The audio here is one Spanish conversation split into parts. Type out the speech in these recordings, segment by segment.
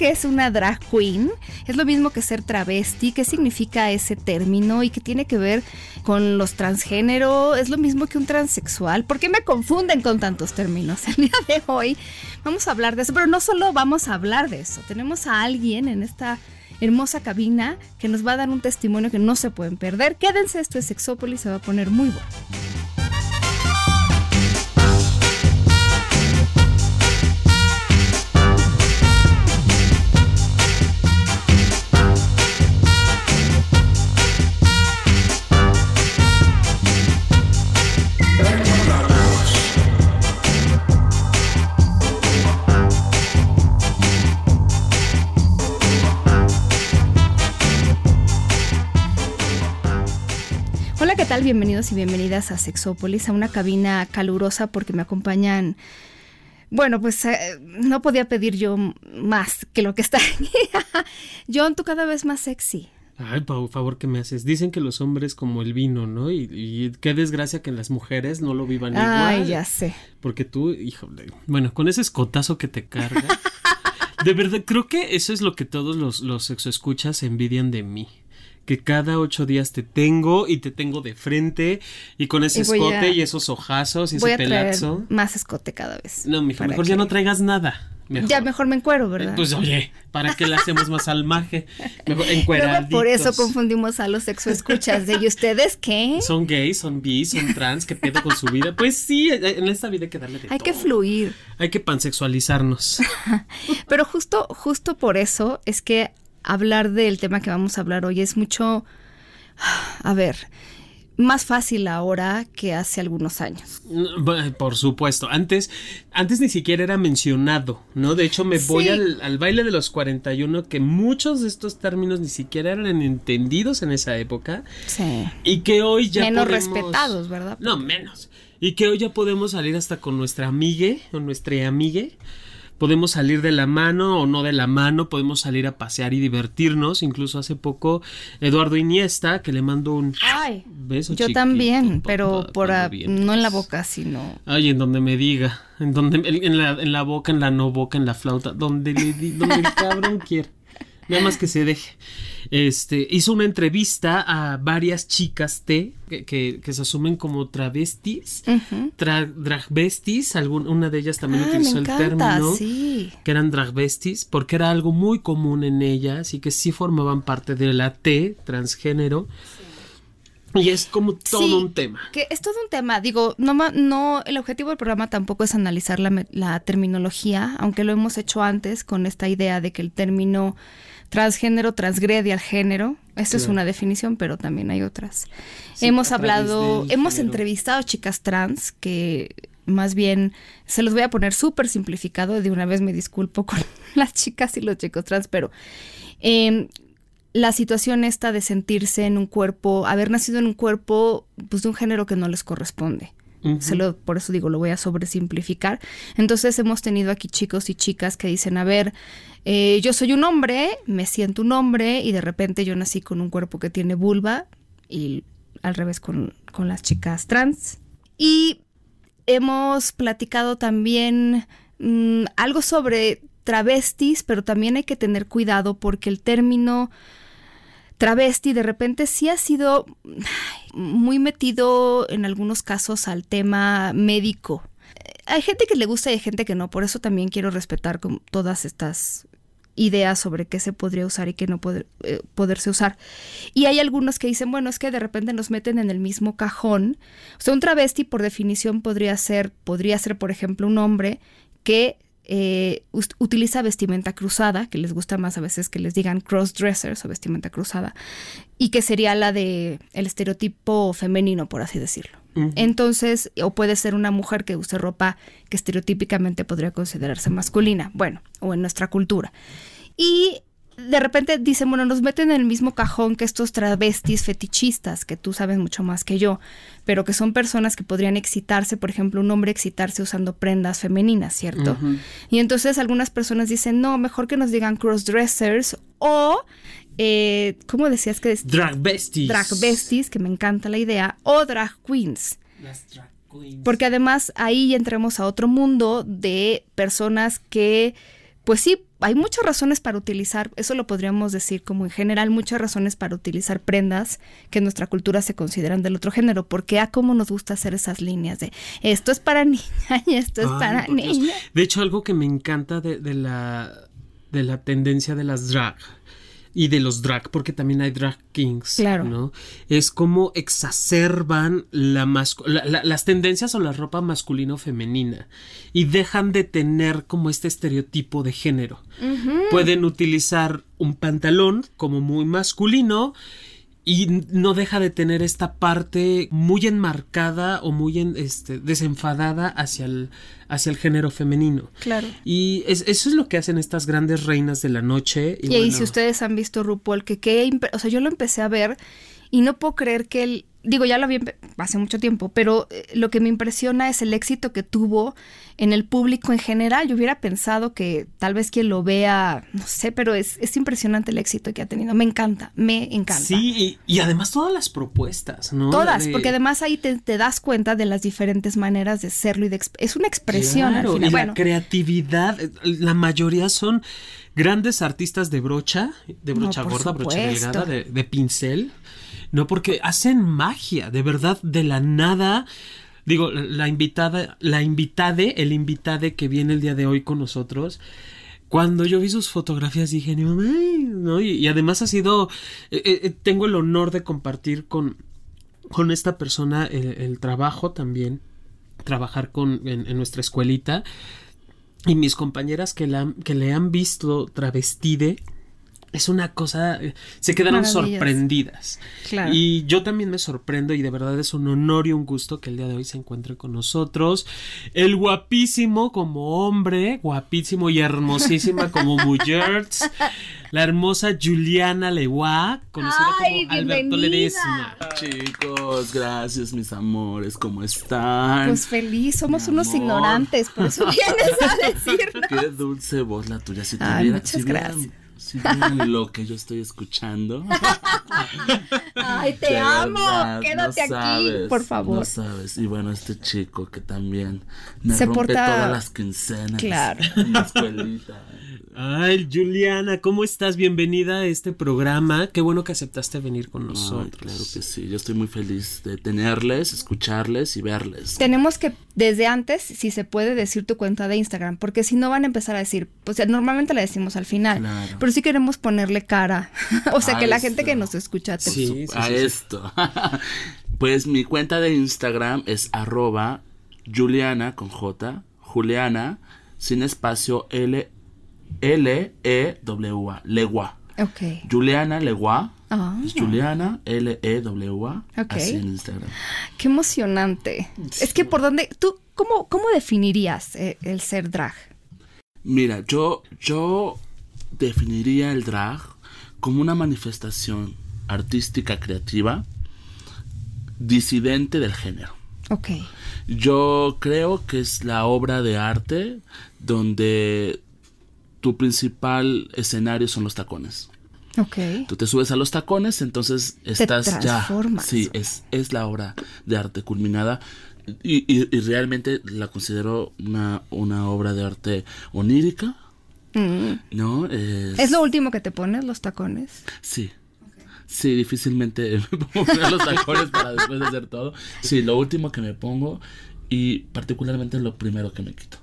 Que es una drag queen. Es lo mismo que ser travesti. ¿Qué significa ese término y qué tiene que ver con los transgénero? Es lo mismo que un transexual. ¿Por qué me confunden con tantos términos? El día de hoy vamos a hablar de eso, pero no solo vamos a hablar de eso. Tenemos a alguien en esta hermosa cabina que nos va a dar un testimonio que no se pueden perder. Quédense, esto es Sexópolis, se va a poner muy bueno. Hola, ¿qué tal? Bienvenidos y bienvenidas a Sexópolis, a una cabina calurosa porque me acompañan. Bueno, pues eh, no podía pedir yo más que lo que está aquí. John, tú cada vez más sexy. Ay, por favor, ¿qué me haces? Dicen que los hombres como el vino, ¿no? Y, y qué desgracia que las mujeres no lo vivan igual. Ay, ya sé. Porque tú, híjole, bueno, con ese escotazo que te carga. de verdad, creo que eso es lo que todos los, los sexoescuchas envidian de mí. Que cada ocho días te tengo y te tengo de frente y con ese Y escote a- y esos ojazos y Voy ese a traer pelazo. más escote cada vez. No, mija, mejor que- ya no traigas nada. Mejor. Ya mejor me encuero, ¿verdad? Pues oye, ¿para qué le hacemos más salmaje? Mejor Luego encueraditos. por eso confundimos a los sexoescuchas de ¿y ustedes qué? Son gays, son bis, son trans, ¿qué pedo con su vida? Pues sí, en esta vida hay que darle de Hay que fluir. Hay que pansexualizarnos. Pero justo, justo por eso es que hablar del tema que vamos a hablar hoy es mucho, a ver, más fácil ahora que hace algunos años. Por supuesto, antes, antes ni siquiera era mencionado, ¿no? De hecho, me voy al, al baile de los 41, que muchos de estos términos ni siquiera eran entendidos en esa época Sí. y que hoy ya Menos podemos- respetados, ¿verdad? No, menos. Y que hoy ya podemos salir hasta con nuestra amigue o nuestra amigue. Podemos salir de la mano o no de la mano, podemos salir a pasear y divertirnos. Incluso hace poco Eduardo Iniesta, que le mando un Ay, beso. yo chiquito, también, pero por a- no en la boca, sino Ay, en donde me diga, en donde en la, en la boca, en la no boca, en la flauta, donde le di- donde el cabrón quiera. Nada más que se deje. Este, hizo una entrevista a varias chicas T que, que, que se asumen como travestis, tra- dragbestis, algún, una de ellas también Ah, utilizó el encanta, término sí. que eran dragbestis, porque era algo muy común en ellas y que sí formaban parte de la T, transgénero. Y es como todo Sí, un tema. Que es todo un tema. Digo, no, no, el objetivo del programa tampoco es analizar la terminología, aunque lo hemos hecho antes con esta idea de que el término transgénero transgrede al género. Esa es una definición, pero también hay otras. Sí, hemos hablado, hemos género. entrevistado chicas trans que más bien se los voy a poner súper simplificado. De una vez me disculpo con las chicas y los chicos trans, pero em, la situación esta de sentirse en un cuerpo, haber nacido en un cuerpo pues de un género que no les corresponde. Se lo- por eso digo, lo voy a sobresimplificar. Entonces hemos tenido aquí chicos y chicas que dicen, a ver, eh, yo soy un hombre, me siento un hombre y de repente yo nací con un cuerpo que tiene vulva y al revés con, con las chicas trans. Y hemos platicado también mm, algo sobre travestis, pero también hay que tener cuidado porque el término travesti de repente sí ha sido muy metido en algunos casos al tema médico. Hay gente que le gusta y hay gente que no, por eso también quiero respetar con todas estas ideas sobre qué se podría usar y qué no eh, poderse usar. Y hay algunos que dicen, bueno, es que de repente nos meten en el mismo cajón. O sea, un travesti por definición podría ser, podría ser, por ejemplo, un hombre que eh, utiliza vestimenta cruzada, que les gusta más a veces que les digan crossdressers o vestimenta cruzada, y que sería la de el estereotipo femenino, por así decirlo. Entonces, o puede ser una mujer que use ropa que estereotípicamente podría considerarse masculina, bueno, o en nuestra cultura. Y de repente dicen, bueno, nos meten en el mismo cajón que estos travestis fetichistas, que tú sabes mucho más que yo, pero que son personas que podrían excitarse, por ejemplo, un hombre excitarse usando prendas femeninas, ¿cierto? Y entonces algunas personas dicen, no, mejor que nos digan crossdressers o, eh, ¿cómo decías que es? Drag besties. Drag besties, que me encanta la idea, o drag queens. Las drag queens. Porque además ahí entremos a otro mundo de personas que, pues sí, hay muchas razones para utilizar, eso lo podríamos decir como en general, muchas razones para utilizar prendas que en nuestra cultura se consideran del otro género, porque a cómo nos gusta hacer esas líneas de esto es para niña y esto es para Dios. niña. De hecho, algo que me encanta de, de la, de la tendencia de las drag y de los drag, porque también hay drag kings, Claro. ¿no? Es como exacerban la la- la- las tendencias o la ropa masculino-femenina y dejan de tener como este estereotipo de género. Pueden utilizar un pantalón como muy masculino y no deja de tener esta parte muy enmarcada o muy en- este, desenfadada hacia el, hacia el género femenino. Claro. Y es- eso es lo que hacen estas grandes reinas de la noche. Y, Y, bueno, si ustedes han visto RuPaul, que qué, imp- o sea, yo lo empecé a ver y no puedo creer que él, digo, ya lo vi hace mucho tiempo, pero eh, lo que me impresiona es el éxito que tuvo en el público en general. Yo hubiera pensado que tal vez quien lo vea, no sé, pero es, es impresionante el éxito que ha tenido. Me encanta, me encanta. Sí, y, y además todas las propuestas, ¿no? Todas, De- porque además ahí te, te das cuenta de las diferentes maneras de serlo y de es una expresión Claro, al final. y Bueno, la creatividad, eh, la mayoría son grandes artistas de brocha, de brocha gorda, brocha delgada, de, de pincel, no porque hacen magia, de verdad, de la nada. Digo, la invitada, la invitade, el invitade que viene el día de hoy con nosotros, cuando yo vi sus fotografías dije, "No, ay", ¿no? Y, además ha sido, eh, eh, tengo el honor de compartir con, con esta persona el, trabajo también, trabajar con, en, nuestra escuelita. Y mis compañeras que, la, que le han visto travestide, es una cosa, se quedaron sorprendidas. Claro. Y yo también me sorprendo y de verdad es un honor y un gusto que el día de hoy se encuentre con nosotros. El guapísimo como hombre, guapísimo y hermosísima como mujer, la hermosa Juliana Leguá, conocida Ay, como Alberto bienvenida. Ledesma. Chicos, gracias mis amores, ¿cómo están? pues feliz, somos Mi unos amor. ignorantes, por eso vienes a decirnos. Qué dulce voz la tuya. Si Ay, tuviera- muchas si gracias. Vieran lo que yo estoy escuchando. Ay, te de amo. verdad, Quédate no aquí, sabes, por favor. No sabes. Y bueno, este chico que también me Se rompe porta- todas las quincenas. Claro. En la escuelita. Ay, Juliana, ¿cómo estás? Bienvenida a este programa. Qué bueno que aceptaste venir con Ay, nosotros. claro que sí. Yo estoy muy feliz de tenerles, escucharles y verles. Tenemos que, desde antes, si se puede decir tu cuenta de Instagram, porque si no van a empezar a decir, pues normalmente la decimos al final, Claro. pero sí queremos ponerle cara. o sea, A que la gente que nos escucha te- Sí, sí, a sí, sí. esto. pues mi cuenta de Instagram es arroba Juliana con J, Juliana, sin espacio L, L, E, W, A, Legua. Ok. Juliana Legua. Ah. Es Juliana L, E, W, A. Ok. Así en Instagram. Qué emocionante. Es que por dónde, tú, ¿cómo, cómo definirías eh, el ser drag? Mira, yo, yo definiría el drag como una manifestación artística creativa disidente del género. Ok. Yo creo que es la obra de arte donde tu principal escenario son los tacones. Ok. Tú te subes a los tacones, entonces estás ya. transformas. Sí, es, es la obra de arte culminada. Y, y- y realmente la considero una, una obra de arte onírica. ¿No? Es, ¿Es lo último que te pones, los tacones? Sí. Sí, difícilmente me pongo los tacones para después de hacer todo. Sí, lo último que me pongo y particularmente lo primero que me quito.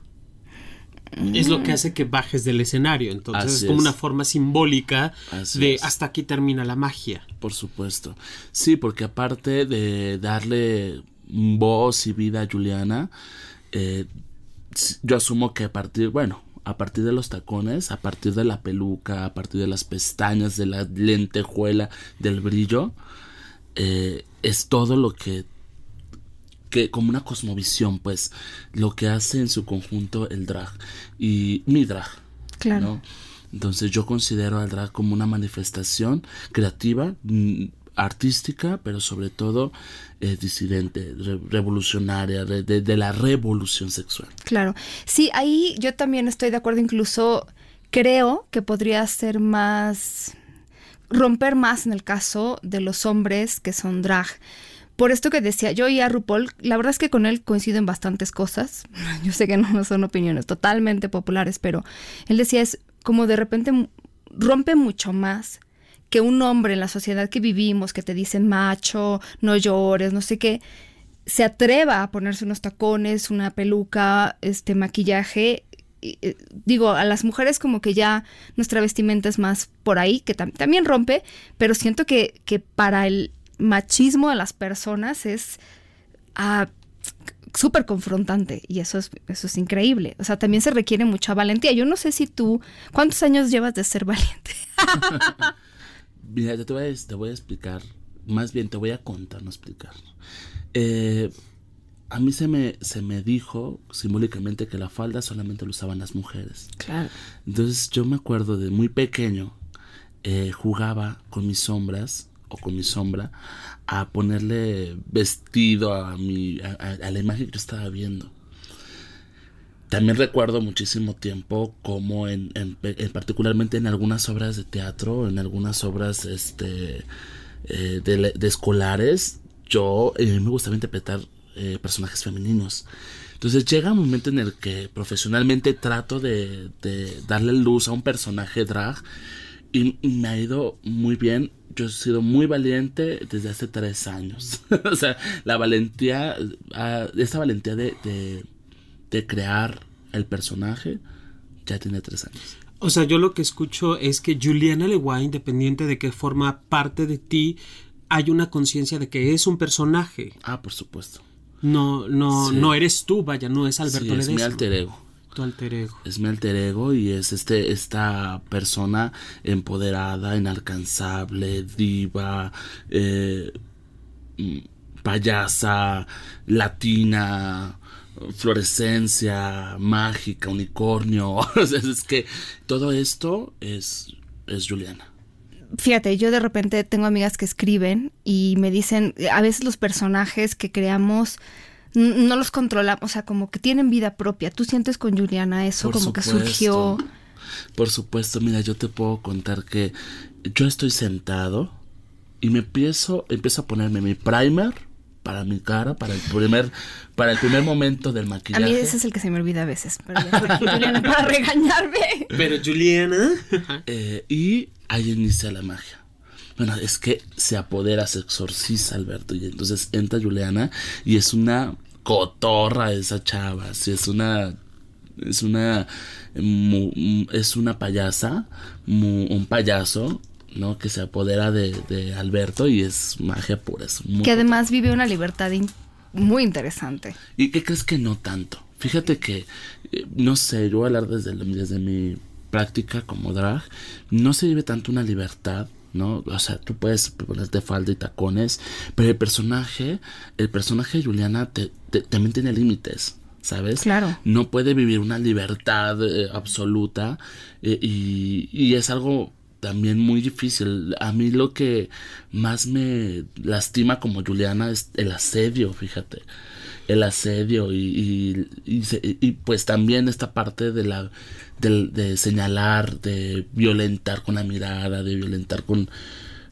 Es lo que hace que bajes del escenario. Entonces Así es como es. una forma simbólica Así de es. hasta aquí termina la magia. Por supuesto. Sí, porque aparte de darle voz y vida a Juliana, eh, yo asumo que a partir, bueno, a partir de los tacones, a partir de la peluca, a partir de las pestañas, de la lentejuela, del brillo, eh, es todo lo que que como una cosmovisión, pues, lo que hace en su conjunto el drag y mi drag. Claro. ¿no? Entonces yo considero al drag como una manifestación creativa, mm, artística, pero sobre todo eh, disidente, re- revolucionaria, de- de la revolución sexual. Claro. Sí, ahí yo también estoy de acuerdo. Incluso creo que podría ser más. romper más en el caso de los hombres que son drag. Por esto que decía, yo y a RuPaul, la verdad es que con él coincido en bastantes cosas. Yo sé que no son opiniones totalmente populares, pero él decía es como de repente rompe mucho más que un hombre en la sociedad que vivimos, que te dicen macho, no llores, no sé qué, se atreva a ponerse unos tacones, una peluca, este maquillaje. eh, digo, a las mujeres como que ya nuestra vestimenta es más por ahí, que tam- también rompe, pero siento que, que para el machismo de las personas es ah, súper confrontante y eso es, eso es increíble. O sea, también se requiere mucha valentía. Yo no sé si tú, ¿cuántos años llevas de ser valiente? Mira, yo te voy, a, te voy a explicar, más bien te voy a contar, no explicar. Eh, a mí se me, se me dijo simbólicamente que la falda solamente lo usaban las mujeres. Claro. Entonces yo me acuerdo de muy pequeño, eh, jugaba con mis sombras o con mi sombra a ponerle vestido a, mi, a, la imagen que yo estaba viendo. También recuerdo muchísimo tiempo como en, en- en- particularmente en algunas obras de teatro, en algunas obras este, eh, de escolares, yo eh, me gustaba interpretar eh, personajes femeninos. Entonces llega un momento en el que profesionalmente trato de, de darle luz a un personaje drag y, y me ha ido muy bien. Yo he sido muy valiente desde hace tres años. o sea, la valentía, ah, esta valentía de, de, de crear el personaje ya tiene tres años. O sea, yo lo que escucho es que Juliana Leguay, independiente de que forma parte de ti, hay una conciencia de que es un personaje. Ah, por supuesto. No, no, Sí. no eres tú, vaya, no es Alberto Sí, es mi alter ego. Tu alter ego. Es mi alter ego y es este, esta persona empoderada, inalcanzable, diva, eh, mm, payasa, latina, fluorescencia, mágica, unicornio. Es que todo esto es, es Juliana. Fíjate, yo de repente tengo amigas que escriben y me dicen, a veces los personajes que creamos no los controlamos, o sea, como que tienen vida propia. ¿Tú sientes con Juliana eso? Por como que surgió. Por supuesto, mira, yo te puedo contar que yo estoy sentado y me empiezo, empiezo a ponerme mi primer para mi cara, para el primer, para el primer momento del A maquillaje. mí ese es el que se me olvida a veces. Pero Juliana, para regañarme. Pero Juliana. Eh, y ahí inicia la magia. Bueno, es que se apodera, se exorciza Alberto. Y entonces entra Juliana y es una cotorra esa chava. Sí, es una. Es una. es una payasa. un payaso. ¿no? Que se apodera de, de Alberto y es magia pura. Es Que además vive una libertad in- muy interesante. ¿Y qué crees que no tanto? Fíjate que, eh, no sé, yo voy a hablar desde, desde mi práctica como drag, no se vive tanto una libertad, ¿no? O sea, tú puedes ponerte falda y tacones, pero el personaje, el personaje de Juliana te- te- también tiene límites. ¿Sabes? Claro. No puede vivir una libertad eh, absoluta eh, y, y es algo también muy difícil. A mí lo que más me lastima como Juliana es el asedio, fíjate. El asedio y, y, pues también esta parte de la de, señalar, de violentar con la mirada, de violentar con,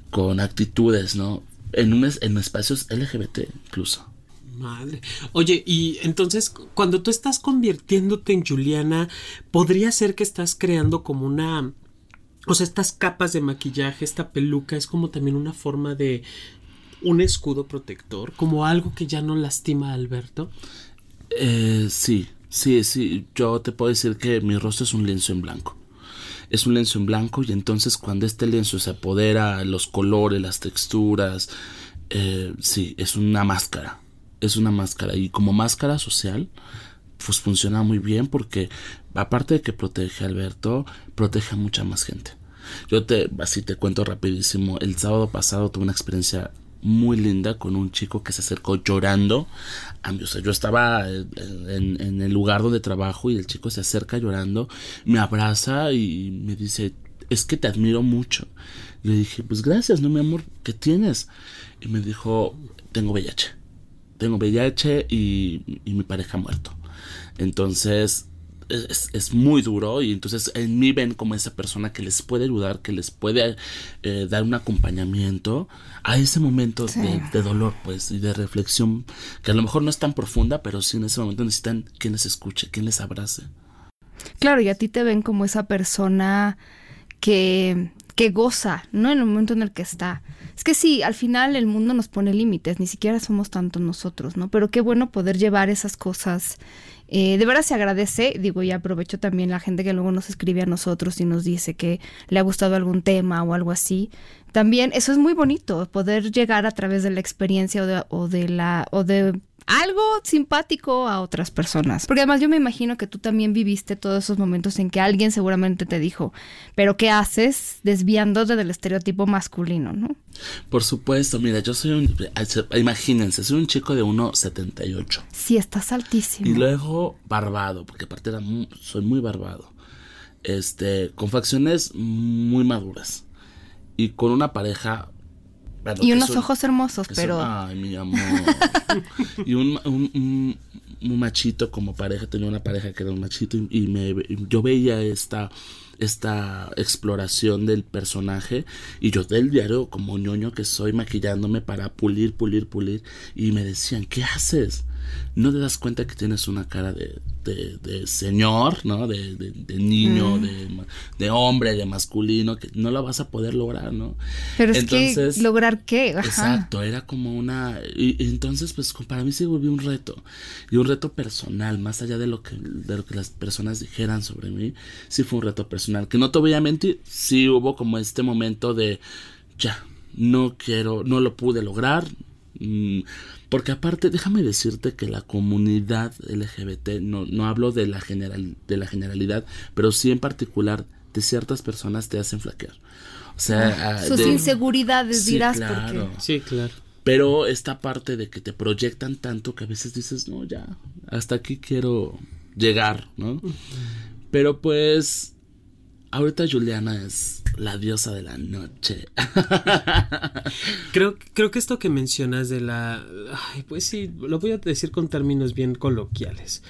con actitudes, ¿no? En, un, en espacios LGBT incluso. Madre. Oye, y entonces cuando tú estás convirtiéndote en Juliana, podría ser que estás creando como una... O sea, estas capas de maquillaje, esta peluca, es como también una forma de un escudo protector, como algo que ya no lastima a Alberto. Eh, sí, sí, sí. Yo te puedo decir que mi rostro es un lienzo en blanco. Es un lienzo en blanco y entonces cuando este lienzo se apodera, los colores, las texturas, eh, sí, es una máscara. Es una máscara y como máscara social, pues funciona muy bien porque aparte de que protege a Alberto, protege a mucha más gente. Yo te, así te cuento rapidísimo, el sábado pasado tuve una experiencia muy linda con un chico que se acercó llorando a mí. O sea, yo estaba eh, en, el lugar donde trabajo y el chico se acerca llorando, me abraza y me dice, es que te admiro mucho. Le dije, pues gracias, no mi amor, ¿qué tienes? Y me dijo, tengo VIH. Tengo VIH y, y mi pareja ha muerto. Entonces, es, es, muy duro y entonces en mí ven como esa persona que les puede ayudar, que les puede eh, dar un acompañamiento a ese momento Sí. de, de dolor, pues, y de reflexión, que a lo mejor no es tan profunda, pero sí en ese momento necesitan quien les escuche, quien les abrace. Claro, y a ti te ven como esa persona que, que goza, ¿no? En el momento en el que está. Es que sí, al final el mundo nos pone límites, ni siquiera somos tanto nosotros, ¿no? Pero qué bueno poder llevar esas cosas. Eh, de verdad se agradece, digo, y aprovecho también la gente que luego nos escribe a nosotros y nos dice que le ha gustado algún tema o algo así. También eso es muy bonito, poder llegar a través de la experiencia o de, o de la o de algo simpático a otras personas. Porque además yo me imagino que tú también viviste todos esos momentos en que alguien seguramente te dijo, pero ¿qué haces desviándote del estereotipo masculino, no? Por supuesto, mira, yo soy un, imagínense, soy un chico de 1,78. Sí, estás altísimo. Y luego barbado, porque aparte era muy- soy muy barbado. Este, con facciones muy maduras. Y con una pareja. bueno, y unos ojos hermosos, pero... ay, mi amor. y un, un- un- un machito como pareja, tenía una pareja que era un machito y, y me, y yo veía esta, esta exploración del personaje y yo del diario como ñoño que soy maquillándome para pulir, pulir, pulir y me decían, ¿qué haces? ¿No te das cuenta que tienes una cara de, de, de señor, ¿no? De, de- niño, de, ma- de hombre, de masculino, que no la vas a poder lograr, ¿no? Pero es Entonces- que lograr qué, Ajá. Exacto, era como una... Y, y entonces, pues para mí se volvió un reto. Y un reto personal, más allá de lo, que, de lo que las personas dijeran sobre mí, sí fue un reto personal. Que no te voy a mentir, sí hubo como este momento de, ya, no quiero, no lo pude lograr. Porque aparte, déjame decirte que la comunidad LGBT, no, no hablo de la, general, de la generalidad, pero sí en particular de ciertas personas te hacen flaquear. O sea, ah, Sus de- inseguridades Sí, dirás claro. porque... Sí, claro. Pero esta parte de que te proyectan tanto que a veces dices, no, ya, hasta aquí quiero llegar, ¿no? Pero pues, ahorita Juliana es la diosa de la noche. Creo, creo que esto que mencionas de la... ay, pues sí, lo voy a decir con términos bien coloquiales.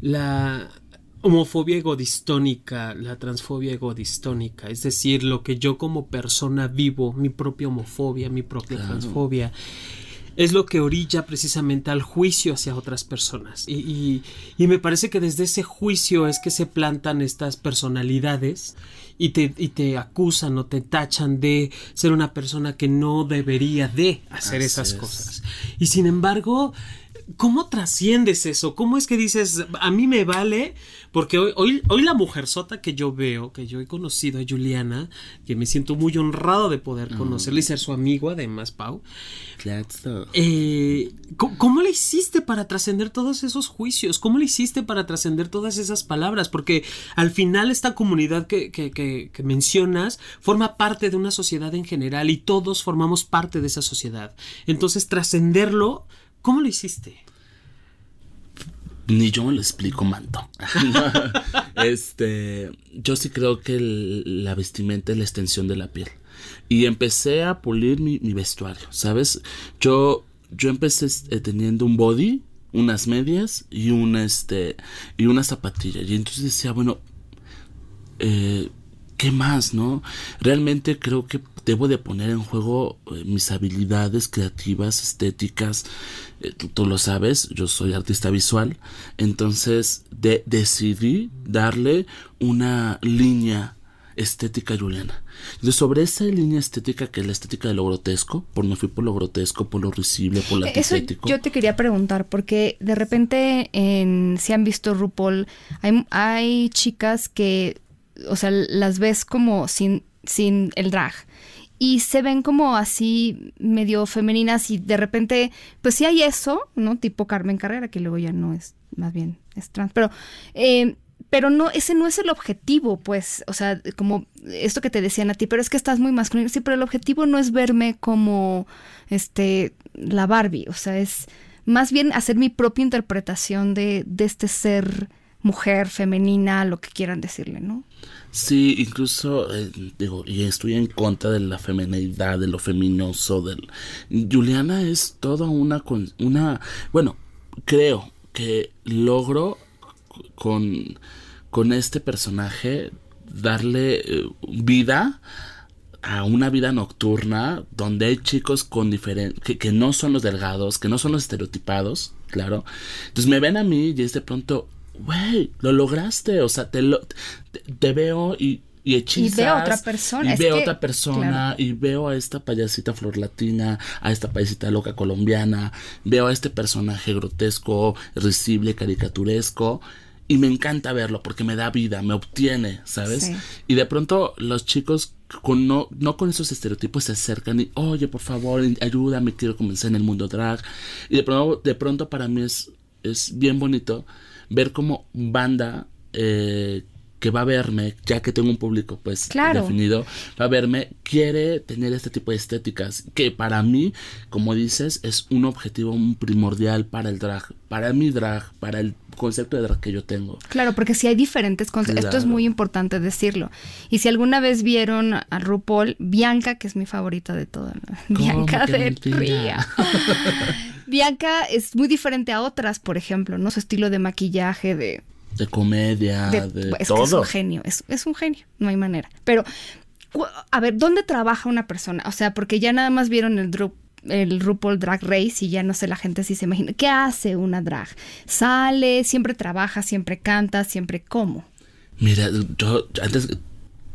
La homofobia egodistónica, la transfobia egodistónica, es decir, lo que yo como persona vivo, mi propia homofobia, mi propia Claro. transfobia, es lo que orilla precisamente al juicio hacia otras personas. Y, y- y me parece que desde ese juicio es que se plantan estas personalidades y te, y te acusan o te tachan de ser una persona que no debería de hacer Así esas es. cosas. Y sin embargo, ¿cómo trasciendes eso? ¿Cómo es que dices, a mí me vale? Porque hoy, hoy, hoy la mujerzota que yo veo, que yo he conocido a Juliana, que me siento muy honrado de poder conocerla y ser su amigo, además, Pau. Claro. Eh, ¿cómo, cómo le hiciste para trascender todos esos juicios? ¿Cómo le hiciste para trascender todas esas palabras? Porque al final esta comunidad que, que- que- que mencionas forma parte de una sociedad en general y todos formamos parte de esa sociedad. Entonces, trascenderlo, ¿cómo lo hiciste? Ni yo me lo explico, manto. este, yo sí creo que la vestimenta es la extensión de la piel. Y empecé a pulir mi, mi vestuario, ¿sabes? Yo, yo empecé eh, teniendo un body, unas medias y una, este, y una zapatilla. Y entonces decía, bueno, eh, ¿qué más, no? Realmente creo que debo de poner en juego eh, mis habilidades creativas, estéticas. Eh, tú, tú lo sabes, yo soy artista visual. Entonces de- decidí darle una línea estética juliana. Entonces sobre esa línea estética que es la estética de lo grotesco, por me fui por lo grotesco, por lo risible, por lo Eh, Eso antitético. yo te quería preguntar, porque de repente en, si han visto RuPaul, hay, hay chicas que, o sea, las ves como sin, sin el drag. Y se ven como así medio femeninas y de repente, pues sí hay eso, ¿no? Tipo Carmen Carrera, que luego ya no es, más bien es trans. Pero, eh, pero no, ese no es el objetivo, pues, o sea, como esto que te decían a ti, pero es que estás muy masculino, sí, pero el objetivo no es verme como, este, la Barbie, o sea, es más bien hacer mi propia interpretación de, de este ser mujer, femenina, lo que quieran decirle, ¿no? Sí, incluso eh, digo, y estoy en contra de la feminidad, de lo feminoso, del Juliana es toda una con una, bueno, creo que logro con con este personaje darle eh, vida a una vida nocturna donde hay chicos con diferentes que, que no son los delgados, que no son los estereotipados, claro. Entonces me ven a mí y es de pronto, güey, lo lograste, o sea, te, lo, te, veo y, y hechizas. Y veo a otra persona. Y es veo a que, otra persona. claro. Y veo a esta payasita flor latina, a esta payasita loca colombiana. Veo a este personaje grotesco, risible, caricaturesco. Y me encanta verlo porque me da vida, me obtiene, ¿sabes? Sí. Y de pronto los chicos con no, no con esos estereotipos se acercan y, oye, por favor, ayúdame, quiero comenzar en el mundo drag. Y de pronto, de pronto para mí es, es bien bonito ver como banda eh, que va a verme, ya que tengo un público pues Claro. definido, va a verme, quiere tener este tipo de estéticas, que para mí, como dices, es un objetivo primordial para el drag, para mi drag, para el concepto de drag que yo tengo. Claro, porque si hay diferentes conceptos, esto es muy importante decirlo. Y si alguna vez vieron a RuPaul, Bianca, que es mi favorita de todas, ¿no? Bianca de? Ría. Bianca es muy diferente a otras, por ejemplo, ¿no? Su estilo de maquillaje, de... De comedia, de- Ah, de, es que es todo. un genio, es, es un genio, no hay manera. Pero, a ver, ¿dónde trabaja una persona? O sea, porque ya nada más vieron el Dru- el RuPaul Drag Race y ya no sé la gente si se imagina. ¿Qué hace una drag? Sale, siempre trabaja, siempre canta, siempre cómo. Mira, yo antes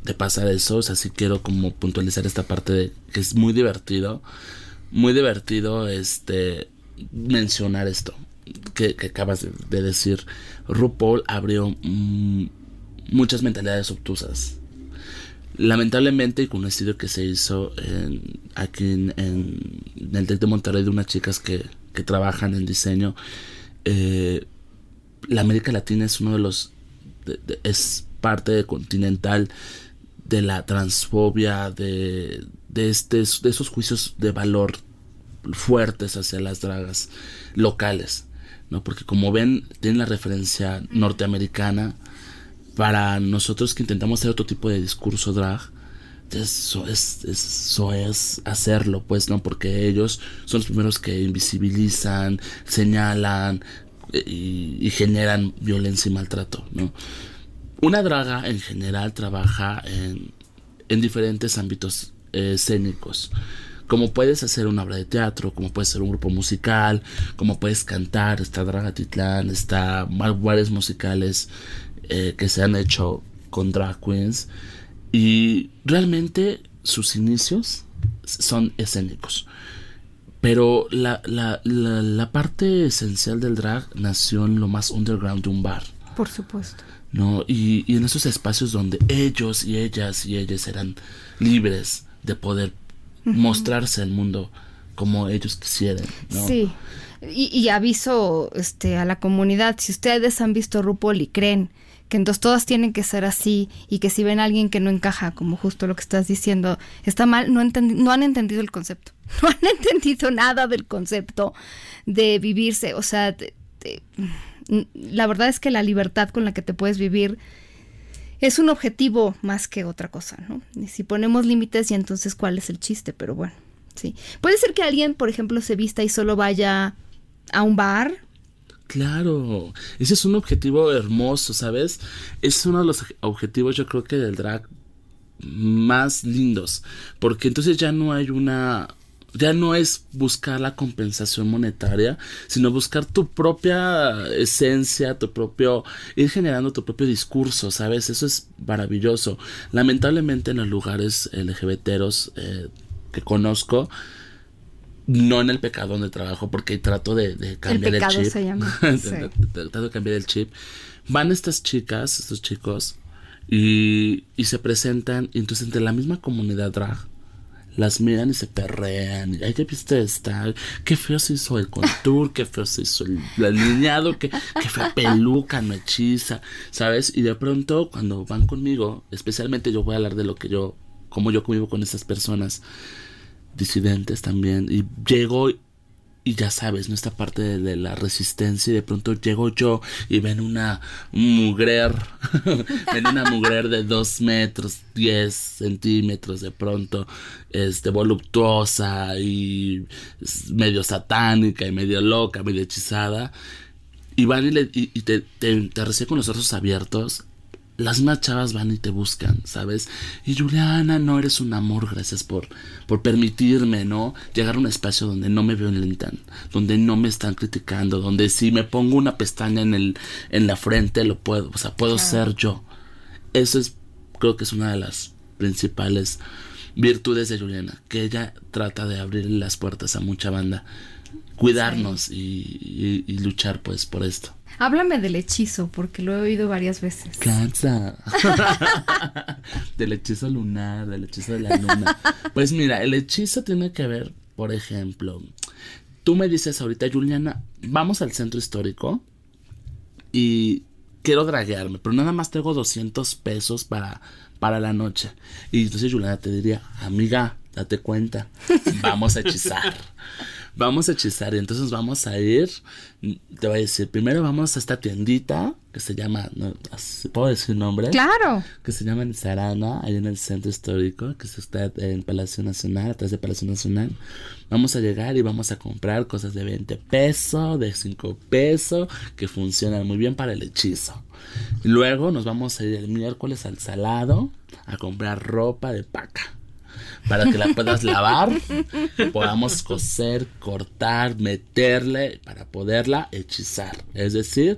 de pasar eso, o sea, sí quiero como puntualizar esta parte de que es muy divertido, muy divertido este mencionar esto que, acabas de, de decir. RuPaul abrió mm, muchas mentalidades obtusas. Lamentablemente, y con un estudio que se hizo en- aquí en, en- el TEC de Monterrey de unas chicas que, que trabajan en diseño, eh, la América Latina es uno de los es parte continental de la transfobia de de este de esos juicios de valor fuertes hacia las dragas locales no porque como ven tienen la referencia norteamericana para nosotros que intentamos hacer otro tipo de discurso drag eso es, eso es hacerlo, pues, ¿no? Porque ellos son los primeros que invisibilizan, señalan eh, y, y generan violencia y maltrato, ¿no? Una draga en general trabaja en, en diferentes ámbitos eh, escénicos. Como puedes hacer una obra de teatro, como puedes ser un grupo musical, como puedes cantar, está Draga Titlán, está varios musicales eh, que se han hecho con drag queens. Y realmente sus inicios son escénicos. Pero la, la, la, la parte esencial del drag nació en lo más underground de un bar. Por supuesto. ¿no? Y, y en esos espacios donde ellos y ellas y ellas eran libres de poder mostrarse al mundo como ellos quisieran, ¿no? Sí. Y, y aviso este, a la comunidad, si ustedes han visto RuPaul y creen que entonces todas tienen que ser así y que si ven a alguien que no encaja, como justo lo que estás diciendo, está mal, no, no han entendido el concepto. No han entendido nada del concepto de vivirse. O sea, la verdad es que la libertad con la que te puedes vivir es un objetivo más que otra cosa, ¿no? Y si ponemos límites, y entonces cuál es el chiste, pero bueno, sí. Puede ser que alguien, por ejemplo, se vista y solo vaya a un bar. Claro, ese es un objetivo hermoso, ¿sabes? Es uno de los objetivos yo creo que del drag más lindos, porque entonces ya no hay una ya no es buscar la compensación monetaria, sino buscar tu propia esencia, tu propio, ir generando tu propio discurso, ¿sabes? Eso es maravilloso. Lamentablemente en los lugares LGBTeros eh, que conozco, no en el pecado donde trabajo, porque trato de, de cambiar el, pecado chip. se llama, sí. trato de cambiar el chip. Van estas chicas, estos chicos, y, y se presentan, y entonces entre la misma comunidad drag, las miran y se perrean. Ay, ya viste esta. Qué feo se hizo el contour, qué feo se hizo el, alineado, qué, qué fea peluca, no hechiza, ¿sabes? Y de pronto, cuando van conmigo, especialmente yo voy a hablar de lo que yo, cómo yo convivo con esas personas disidentes también. Y llego y ya sabes, ¿no? Esta parte de, la resistencia y de pronto llego yo y ven una mugrer, ven una mugrer de dos metros, diez centímetros de pronto, este, voluptuosa y medio satánica y medio loca, medio hechizada. Y van y, le, y, te, te, te con los ojos abiertos. Las más chavas van y te buscan, ¿sabes? Y Juliana, no eres un amor, gracias por, por permitirme, ¿no? Llegar a un espacio donde no me violentan, donde no me están criticando, donde si me pongo una pestaña en el, en la frente, lo puedo, o sea, puedo ser yo. Eso es, creo que es una de las principales virtudes de Juliana, que ella trata de abrir las puertas a mucha banda, cuidarnos y, y- y luchar pues por esto. Háblame del hechizo, porque lo he oído varias veces. Cansa. del hechizo lunar, del hechizo de la luna. Pues mira, el hechizo tiene que ver, por ejemplo, tú me dices ahorita, Juliana, vamos al centro histórico y quiero draguearme, pero nada más tengo 200 pesos para, para la noche. Y entonces Juliana te diría, amiga, date cuenta, vamos a hechizar. Vamos a hechizar y entonces vamos a ir, te voy a decir, primero vamos a esta tiendita que se llama, no, ¿puedo decir nombre? Claro. que se llama Sarana, ahí en el centro histórico, que está en Palacio Nacional, atrás de Palacio Nacional. Vamos a llegar y vamos a comprar cosas de 20 pesos, de 5 pesos, que funcionan muy bien para el hechizo. Luego nos vamos a ir el miércoles al salado a comprar ropa de paca. Para que la puedas lavar, podamos coser, cortar, meterle para poderla hechizar. Es decir,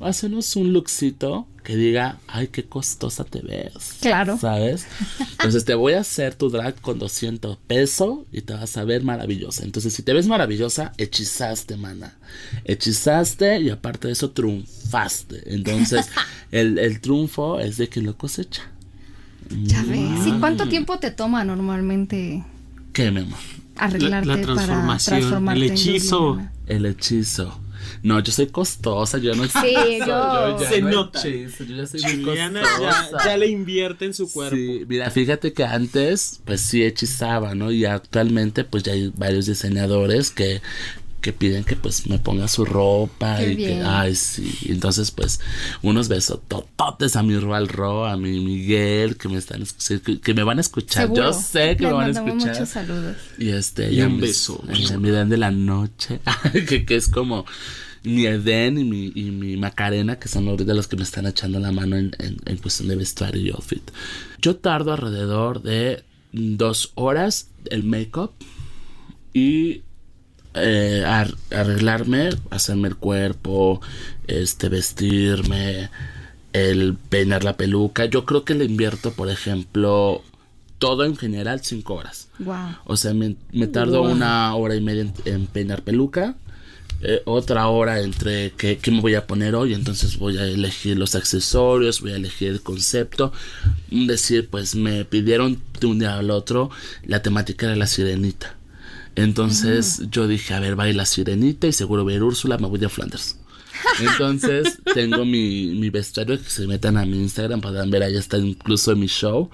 hacernos un lookcito que diga, ay, qué costosa te ves. Claro. ¿Sabes? Entonces te voy a hacer tu drag con 200 pesos y te vas a ver maravillosa. Entonces, si te ves maravillosa, hechizaste, mana. Hechizaste y aparte de eso, triunfaste. Entonces, el, el triunfo es de que lo cosecha. Ya ves. ¿Y cuánto tiempo te toma normalmente ¿Qué, mi amor? arreglarte La- la para transformación, transformarte el hechizo. El hechizo. No, yo soy costosa, yo no Sí, yo- ya Se no nota. hechizo, yo ya soy muy Juliana ya, ya le invierte en su cuerpo. Sí, mira, fíjate que antes, pues sí hechizaba, ¿no? Y actualmente, pues ya hay varios diseñadores que, que piden que pues me ponga su ropa Qué y bien. que, ay, sí. Entonces, pues, unos besos tototes a mi Roal Ro, a mi Miguel, que me están que, que me van a escuchar. Seguro. Yo sé que Les me van a escuchar. muchos saludos. Y este, Y un beso. en la mirada de la noche, que, que es como mi Eden y mi, y mi Macarena, que son ahorita los que me están echando la mano en, en, en cuestión de vestuario y outfit. Yo tardo alrededor de dos horas el make-up y eh, ar- arreglarme, hacerme el cuerpo, este, vestirme, el peinar la peluca. Yo creo que le invierto, por ejemplo, todo en general cinco horas. Wow. O sea, me, me tardo una hora y media en, en peinar peluca. eh, otra hora entre qué, qué me voy a poner hoy. Entonces voy a elegir los accesorios, voy a elegir el concepto. Decir, pues me pidieron de un día al otro la temática era la sirenita. Entonces yo dije, a ver, va a ir la sirenita y seguro va a ir Úrsula, me voy a Flanders. Entonces tengo mi, mi vestuario que se metan a mi Instagram podrán ver, ahí está incluso mi show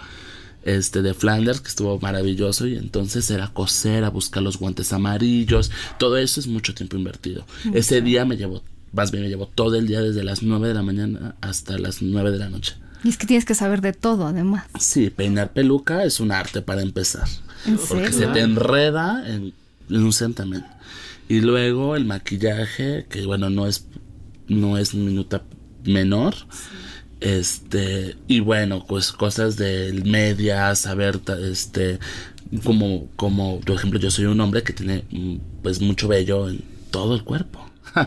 este de Flanders que estuvo maravilloso y entonces era coser, a buscar los guantes amarillos, todo eso es mucho tiempo invertido. Ese día me llevó, más bien me llevó todo el día desde las 9 de la mañana hasta las 9 de la noche. Y es que tienes que saber de todo, además. Sí, peinar peluca es un arte para empezar. ¿En Porque se te enreda en, en un santamén. Y luego el maquillaje, que bueno, no es, no es minuta menor. Este, y bueno, pues cosas de medias, saber, este, como, como, por ejemplo, yo soy un hombre que tiene, mm, pues, mucho vello en todo el cuerpo.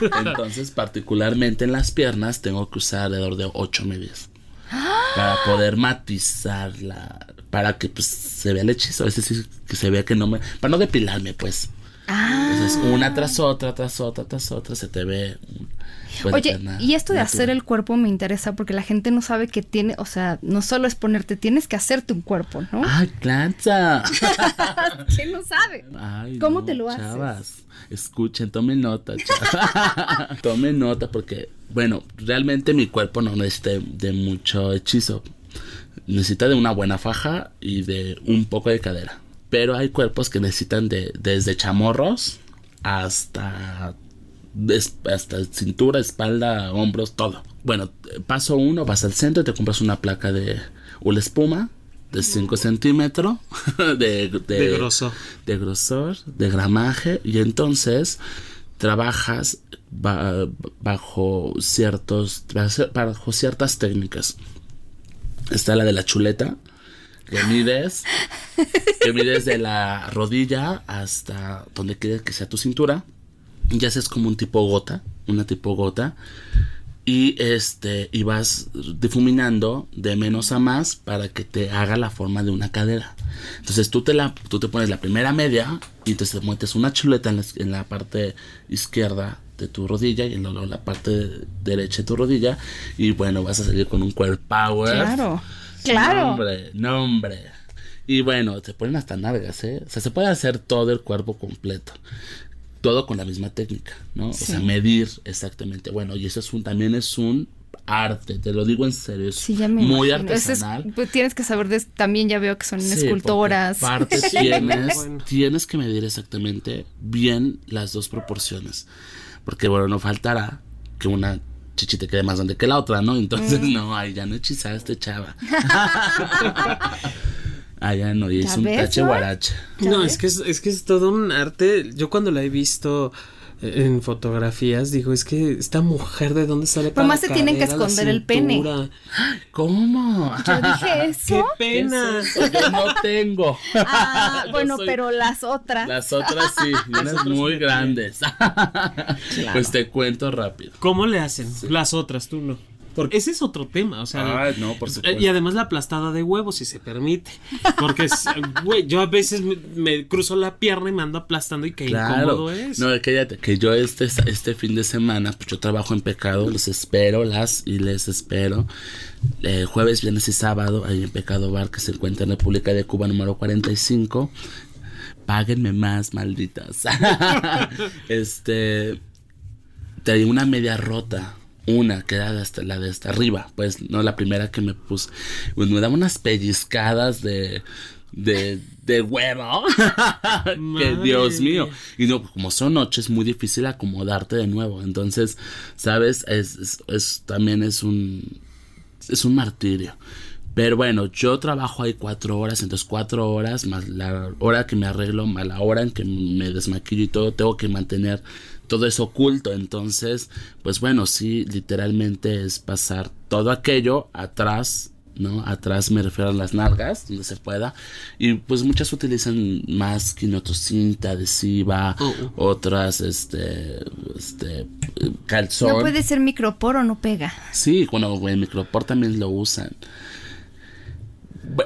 Entonces, particularmente en las piernas, tengo que usar alrededor de ocho medias para poder matizarla, para que pues se vea el hechizo, es decir, que se vea que no me, para no depilarme pues. Ah. Entonces una tras otra, tras otra, tras otra, se te ve Oye, tener y esto de natural. hacer el cuerpo me interesa porque la gente no sabe que tiene, o sea, no solo es ponerte, tienes que hacerte un cuerpo, ¿no? ¡Ay, plancha! ¿Quién no sabe? Ay, ¿Cómo no, te lo haces? Chavas, escuchen, tomen nota, chavas. tomen nota porque, bueno, realmente mi cuerpo no necesita de mucho hechizo. Necesita de una buena faja y de un poco de cadera. Pero hay cuerpos que necesitan de desde chamorros hasta hasta cintura, espalda, hombros, todo. Bueno, paso uno, vas al centro y te compras una placa de una espuma de 5 centímetros de, De grosor. de grosor, de gramaje, y entonces trabajas ba- bajo ciertos bajo ciertas técnicas. Está la de la chuleta, que mides, que mides de la rodilla hasta donde quieres que sea tu cintura. Y haces como un tipo gota, una tipo gota. Y este, y vas difuminando de menos a más para que te haga la forma de una cadera. Entonces tú te la, tú te pones la primera media y entonces te metes una chuleta en la, en la parte izquierda de tu rodilla y luego en la parte derecha de tu rodilla. Y bueno, vas a salir con un core power. Claro, claro. No, hombre, no, hombre. Y bueno, te ponen hasta nalgas, ¿eh? O sea, se puede hacer todo el cuerpo completo. Todo con la misma técnica, ¿no? O sea, medir exactamente. Bueno, y eso es un, también es un arte, te lo digo en serio. Es Sí, ya me muy imagino. Ese es- artesanal. pues, tienes que saber de, también ya veo que son Sí, escultoras. Sí. tienes, Bueno. tienes que medir exactamente bien las dos proporciones. Porque bueno, no faltará que una chichi te quede más grande que la otra, ¿no? Entonces, Mm. no, ahí ya no hechizaste, chava. Allá no, y es ¿Ya un ves, tache Joel? guarache. No, es que es, es que es todo un arte. Yo cuando la he visto eh, en fotografías digo, es que esta mujer de dónde sale Pero más se tienen que esconder el pene. ¿Cómo? Yo dije ¡Qué eso. pena! Yo no tengo. Ah, bueno, soy- pero las otras. Las otras sí, unas muy grandes. Pues te cuento rápido. ¿Cómo le hacen? Las otras, tú no. Porque ese es otro tema, o sea. Ay, no, por supuesto. Y además la aplastada de huevos, si se permite. Porque, güey, yo a veces me, me cruzo la pierna y me ando aplastando y qué incómodo es. No, cállate, que yo este, este fin de semana, pues yo trabajo en pecado, los espero, las y les espero. Eh, jueves, viernes y sábado, ahí en Pecado Bar, que se encuentra en República de Cuba número 45. Páguenme más, malditas. este. Tenía una media rota. Una, que era hasta, la de hasta arriba. Pues no la primera que me puse. Pues me daba unas pellizcadas de. De, de huevo. que Dios mío. Y no, como son ocho, es muy difícil acomodarte de nuevo. Entonces, ¿sabes? Es, es, es- también es un. Es un martirio. Pero bueno, yo trabajo ahí cuatro horas, entonces cuatro horas más la hora que me arreglo, más la hora en que me desmaquillo y todo, tengo que mantener todo eso oculto. Entonces, pues bueno, sí, literalmente es pasar todo aquello atrás, ¿no? Atrás me refiero a las nalgas, donde se pueda. Y pues muchas utilizan más quinotocinta, adhesiva, Oh, otras, este, este, calzón. No puede ser microporo, no pega. Sí, bueno, el micropor también lo usan.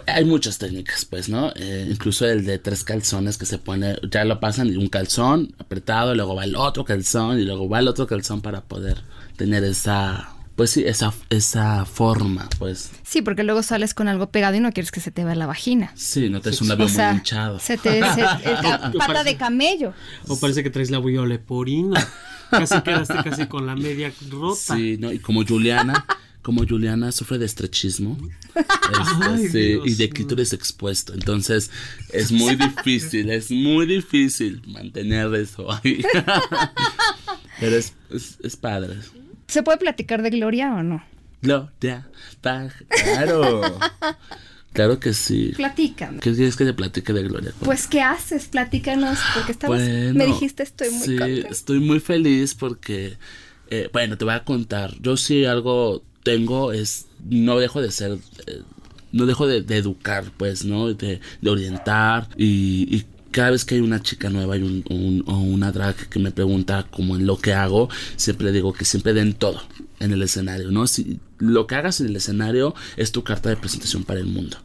Hay muchas técnicas, pues, ¿no? Eh, incluso el de tres calzones que se pone, ya lo pasan y un calzón apretado, y luego va el otro calzón y luego va el otro calzón para poder tener esa, pues sí, esa, esa forma, pues. Sí, porque luego sales con algo pegado y no quieres que se te vea la vagina. Sí, no te es un labio o sea, muy hinchado. se te se- el ca- ¿Qué pata parece? de camello. O parece que traes la leporina. Casi quedaste casi con la media rota. Sí, ¿no? Y como Juliana, como Juliana sufre de estrechismo este, Ay, sí, Dios y de clítoris expuesto, entonces es muy difícil, es muy difícil mantener eso ahí. Pero es, es, es padre. ¿Se puede platicar de Gloria o no? Gloria, claro. Claro que sí. Platícame. ¿Qué quieres que te platique de Gloria? Pues, ¿qué haces? Platícanos, porque estabas, Bueno, me dijiste estoy muy sí, contenta. estoy muy feliz porque, eh, bueno, te voy a contar. Yo sí algo tengo es, no dejo de ser, eh, no dejo de, educar, pues, ¿no? De, orientar y, y cada vez que hay una chica nueva y un, un- o una drag que me pregunta como en lo que hago, siempre digo que siempre den todo en el escenario, ¿no? Si lo que hagas en el escenario es tu carta de presentación para el mundo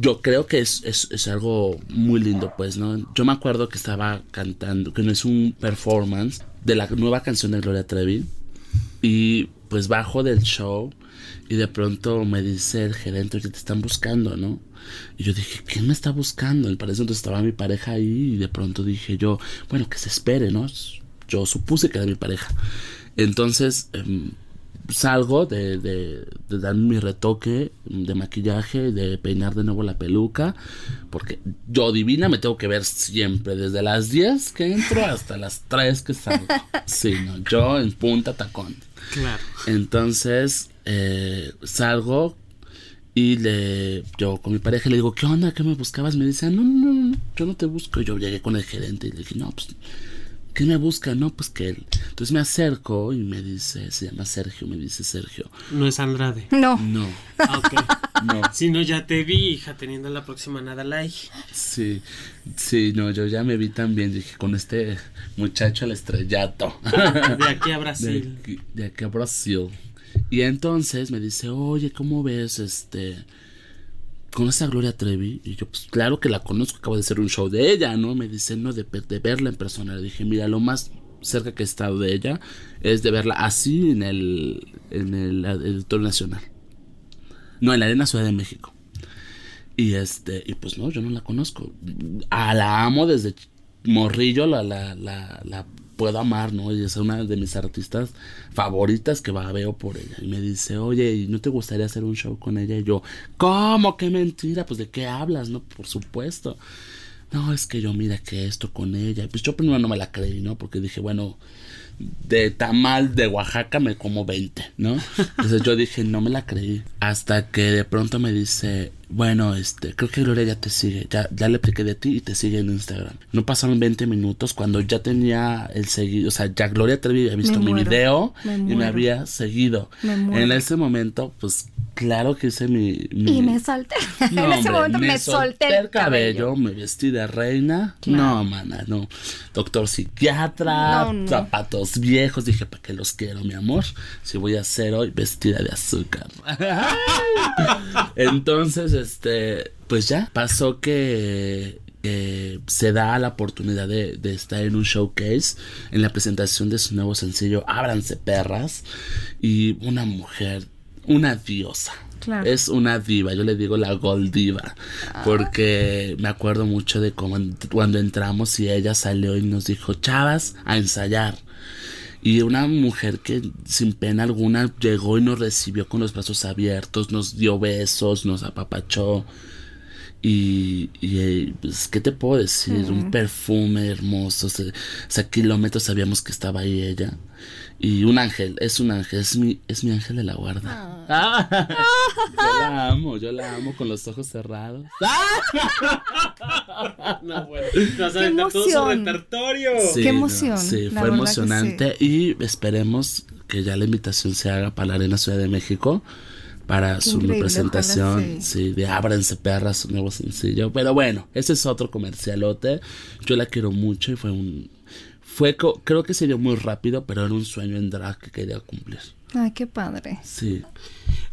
yo creo que es, es, es algo muy lindo, pues, ¿no? Yo me acuerdo que estaba cantando, que no es un performance de la nueva canción de Gloria Trevi. Y pues bajo del show y de pronto me dice el gerente, oye, te están buscando, ¿no? Y yo dije, ¿quién me está buscando? Y parece entonces estaba mi pareja ahí y de pronto dije yo, bueno, que se espere, ¿no? Yo supuse que era mi pareja. Entonces em, salgo de, de, de dar mi retoque de maquillaje, de peinar de nuevo la peluca, porque yo divina me tengo que ver siempre, desde las 10 que entro hasta las 3 que salgo. Sí, no, yo en punta tacón. Claro. Entonces eh, salgo y le yo con mi pareja le digo, ¿qué onda? ¿Qué me buscabas? Me dice, no, no, no, yo no te busco. Y yo llegué con el gerente y le dije, no, pues, ¿qué me busca? No, pues que él. Entonces me acerco y me dice, se llama Sergio, me dice Sergio. No es Andrade. No. No, Ah, ok. No. si no, ya te vi, hija, teniendo la próxima nada like. Sí, sí, no, yo ya me vi también, dije, con este muchacho el estrellato. De aquí a de, Brasil. aquí- de aquí a Brasil. Y entonces me dice, oye, ¿cómo ves este? ¿Conoces a Gloria Trevi? Y yo, pues claro que la conozco, acabo de hacer un show de ella, ¿no? Me dice, no, de, de verla en persona. Le dije, mira, lo más cerca que he estado de ella es de verla así en el, en el Auditorio Nacional. No, en la Arena Ciudad de México. Y este, y pues no, yo no la conozco. A la amo desde morrillo, la, la, la, la puedo amar, ¿no? Y es una de mis artistas favoritas que va, veo por ella. Y me dice, oye, ¿y no te gustaría hacer un show con ella? Y yo, ¿cómo? ¿Qué mentira? Pues de qué hablas, ¿no? Por supuesto. No, es que yo mira que esto con ella. Pues yo primero no me la creí, ¿no? Porque dije, bueno, de tamal de Oaxaca me como 20, ¿no? Entonces yo dije, no me la creí. Hasta que de pronto me dice, bueno, este, creo que Gloria ya te sigue. Ya, ya le expliqué de ti y te sigue en Instagram. No pasaron 20 minutos cuando ya tenía el seguido. O sea, ya Gloria Trevi había visto mi video me y me había seguido. Me muero. En ese momento, pues claro que hice mi. mi- Y me solté. no, en ese momento me, solté el cabello, me vestí de reina. No, mana, no. Doctor psiquiatra, No, no. zapatos viejos. Dije, ¿para qué los quiero, mi amor? Si voy a hacer hoy vestida de azúcar. Entonces, este, pues ya, pasó que, se da la oportunidad de, de estar en un showcase, en la presentación de su nuevo sencillo, Ábranse Perras, y una mujer, una diosa. Claro. Es una diva, yo le digo la gold diva, porque me acuerdo mucho de cómo cuando entramos y ella salió y nos dijo, chavas, a ensayar. Y una mujer que sin pena alguna llegó y nos recibió con los brazos abiertos, nos dio besos, nos apapachó. Y, y eh, pues, ¿qué te puedo decir? Un perfume hermoso. O sea, o sea, kilómetros sabíamos que estaba ahí ella. Y un ángel, es un ángel, es mi, es mi ángel de la guarda. yo la amo, yo la amo con los ojos cerrados. No, bueno. Nos aventó todo su emoción. repertorio. Sí, Qué emoción, sí, la fue emocionante y esperemos que ya la invitación se haga para la Arena Ciudad de México para su presentación, sí. de Ábranse Perras, su nuevo sencillo. Pero bueno, ese es otro comercialote. Yo la quiero mucho y fue un... Fue, co- creo que se dio muy rápido, pero era un sueño en drag que quería cumplir. Ay, qué padre. Sí.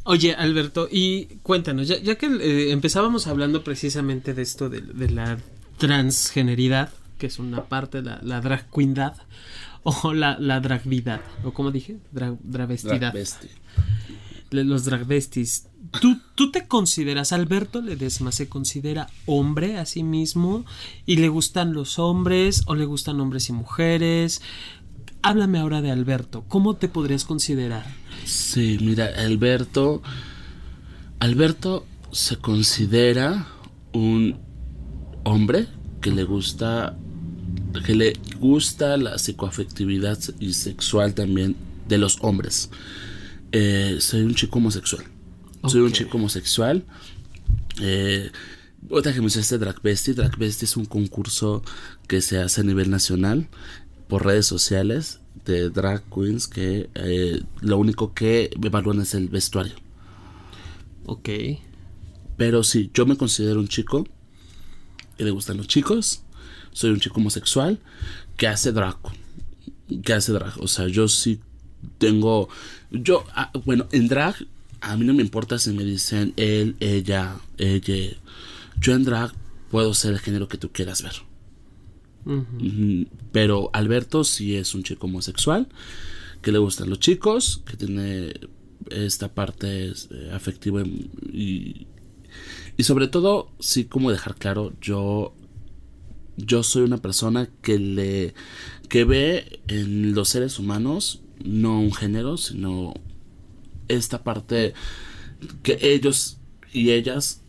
Oye, Alberto, y cuéntanos, ya, ya que eh, empezábamos hablando precisamente de esto de, de la transgeneridad, que es una parte, la, la drag queendad, o la, la dragvidad, o como dije, Drag los dragvestis. ¿Tú, ¿Tú te consideras, Alberto Ledesma, se considera hombre a sí mismo? ¿Y le gustan los hombres o le gustan hombres y mujeres? Háblame ahora de Alberto, ¿cómo te podrías considerar? Sí, mira, Alberto. Alberto se considera un hombre que le gusta. que le gusta la psicoafectividad y sexual también de los hombres. Eh, soy un chico homosexual. Soy un chico homosexual. Eh, otra que me este Drag Bestie. Drag Bestie es un concurso que se hace a nivel nacional por redes sociales de drag queens que eh, lo único que evalúan es el vestuario. Ok. Pero sí, yo me considero un chico que le gustan los chicos. Soy un chico homosexual que hace drag. Que hace drag. O sea, yo sí tengo. Yo, ah, bueno, en drag, a mí no me importa si me dicen él, ella, ella. Yo en drag puedo ser el género que tú quieras ver. Pero Alberto sí es un chico homosexual, que le gustan los chicos, que tiene esta parte eh, afectiva y, y, y sobre todo, sí como dejar claro, yo yo soy una persona que le que ve en los seres humanos no un género, sino esta parte que ellos y ellas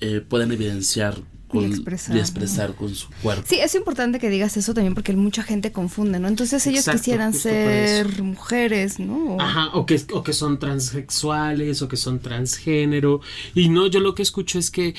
eh, pueden evidenciar con, Y expresar, y expresar con su cuerpo. Sí, es importante que digas eso también porque mucha gente confunde, ¿no? Entonces ellos Exacto, quisieran ser mujeres, ¿no? Ajá, o que, o que son transexuales o que son transgénero. Y no, yo lo que escucho es que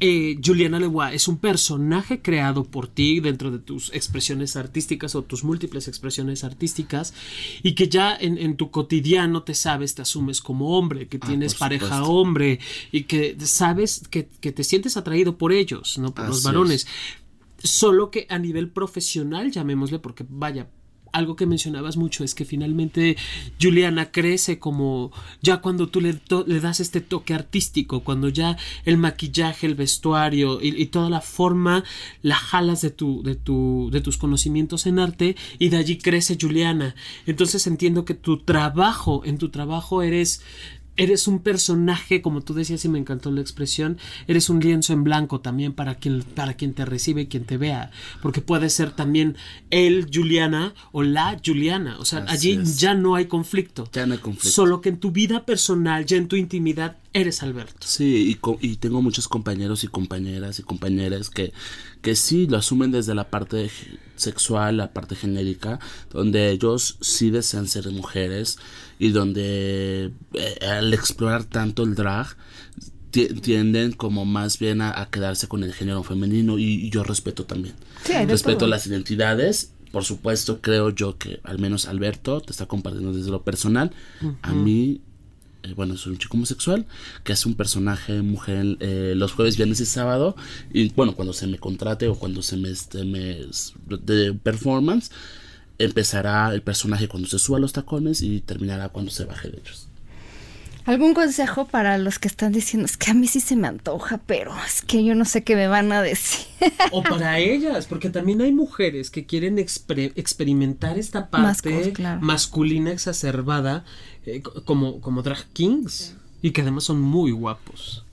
eh, Juliana Leguá es un personaje creado por ti dentro de tus expresiones artísticas o tus múltiples expresiones artísticas y que ya en, en tu cotidiano te sabes, te asumes como hombre, que Ah, tienes pareja hombre y que sabes que, que te sientes atraído por ellos, no por los varones. es. Solo que a nivel profesional, llamémosle, porque vaya, algo que mencionabas mucho es que finalmente Juliana crece como ya cuando tú le, das este toque artístico, cuando ya el maquillaje, el vestuario y, y toda la forma la jalas de, tu, de, tu, de tus conocimientos en arte y de allí crece Juliana. Entonces entiendo que tu trabajo, en tu trabajo eres eres un personaje, como tú decías y me encantó la expresión, eres un lienzo en blanco también para quien, para quien te recibe y quien te vea, porque puede ser también el Juliana o la Juliana, o sea, Así allí es. ya no hay conflicto. Ya no hay conflicto. Solo que en tu vida personal, ya en tu intimidad, eres Alberto. Sí, y, y tengo muchos compañeros y compañeras y compañeras que, que sí lo asumen desde la parte sexual, la parte genérica, donde ellos sí desean ser mujeres y donde eh, al explorar tanto el drag ti- tienden como más bien a, a quedarse con el género femenino y, y yo respeto también. Sí, respeto todo. las identidades. Por supuesto, creo yo que al menos Alberto te está compartiendo desde lo personal. A mí eh, bueno, soy un chico homosexual que hace un personaje mujer eh, los jueves, viernes y sábado. Y bueno, cuando se me contrate o cuando se me, este, de performance, empezará el personaje cuando se suba los tacones y terminará cuando se baje de ellos. ¿Algún consejo para los que están diciendo, es que a mí sí se me antoja, pero es que yo no sé qué me van a decir? O para ellas, porque también hay mujeres que quieren experimentar esta parte claro. masculina exacerbada eh, co- como, como drag kings y que además son muy guapos.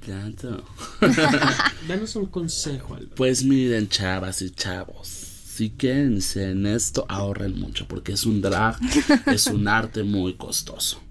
Claro. Danos un consejo, Alberto. Pues miren, chavas y chavos. Si quieren en esto, ahorren mucho, porque es un drag, es un arte muy costoso.